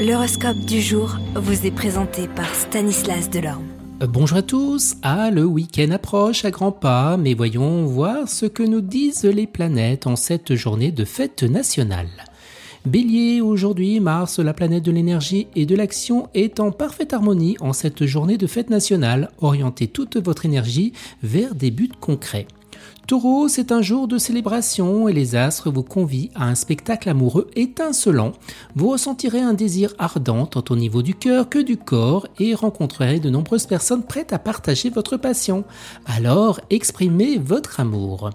L'horoscope du jour vous est présenté par Stanislas Delorme. Euh, bonjour à tous, ah le week-end approche à grands pas, mais voyons voir ce que nous disent les planètes en cette journée de fête nationale. Bélier, aujourd'hui, Mars, la planète de l'énergie et de l'action, est en parfaite harmonie en cette journée de fête nationale. Orientez toute votre énergie vers des buts concrets. Taureau, c'est un jour de célébration et les astres vous convient à un spectacle amoureux étincelant. Vous ressentirez un désir ardent tant au niveau du cœur que du corps et rencontrerez de nombreuses personnes prêtes à partager votre passion. Alors, exprimez votre amour.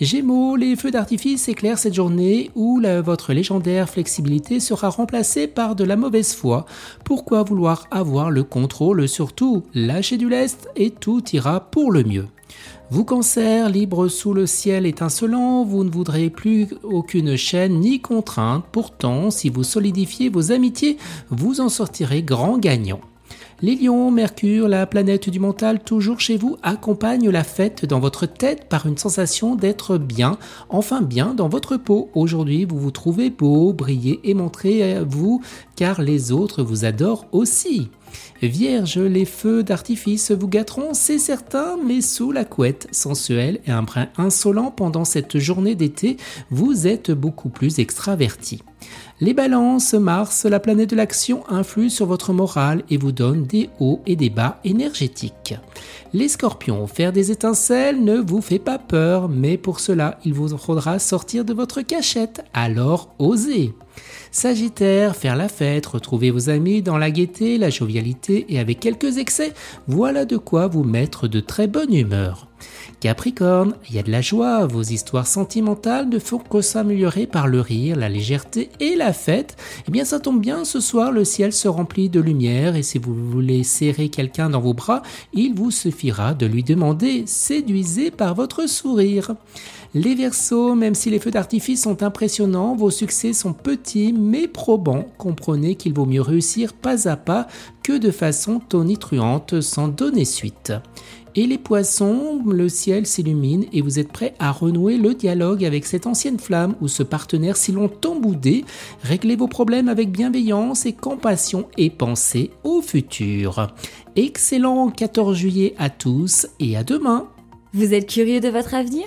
Gémeaux, les feux d'artifice éclairent cette journée où votre légendaire flexibilité sera remplacée par de la mauvaise foi. Pourquoi vouloir avoir le contrôle? Sur tout Lâchez du lest et tout ira pour le mieux. Vous cancer, libre sous le ciel étincelant, vous ne voudrez plus aucune chaîne ni contrainte. Pourtant, si vous solidifiez vos amitiés, vous en sortirez grand gagnant. Les lions, Mercure, la planète du mental, toujours chez vous, accompagne la fête dans votre tête par une sensation d'être bien, enfin bien dans votre peau. Aujourd'hui, vous vous trouvez beau, briller et montrer à vous, car les autres vous adorent aussi. Vierge, les feux d'artifice vous gâteront, c'est certain, mais sous la couette, sensuelle et un brin insolent pendant cette journée d'été, vous êtes beaucoup plus extraverti. Les balances, Mars, la planète de l'action, influe sur votre morale et vous donne des hauts et des bas énergétiques. Les scorpions, faire des étincelles ne vous fait pas peur, mais pour cela, il vous faudra sortir de votre cachette, alors osez. Sagittaire, faire la fête, retrouver vos amis dans la gaieté, la jovialité et avec quelques excès, voilà de quoi vous mettre de très bonne humeur. Capricorne, il y a de la joie, vos histoires sentimentales ne font que s'améliorer par le rire, la légèreté et la fête. Eh bien ça tombe bien, ce soir le ciel se remplit de lumière et si vous voulez serrer quelqu'un dans vos bras, il vous suffira de lui demander séduisez par votre sourire. Les Verseaux, même si les feux d'artifice sont impressionnants, vos succès sont petits mais probants. Comprenez qu'il vaut mieux réussir pas à pas que de façon tonitruante sans donner suite. Et les poissons, le ciel s'illumine et vous êtes prêts à renouer le dialogue avec cette ancienne flamme ou ce partenaire si longtemps boudé. Réglez vos problèmes avec bienveillance et compassion et pensez au futur. Excellent 14 juillet à tous et à demain. Vous êtes curieux de votre avenir?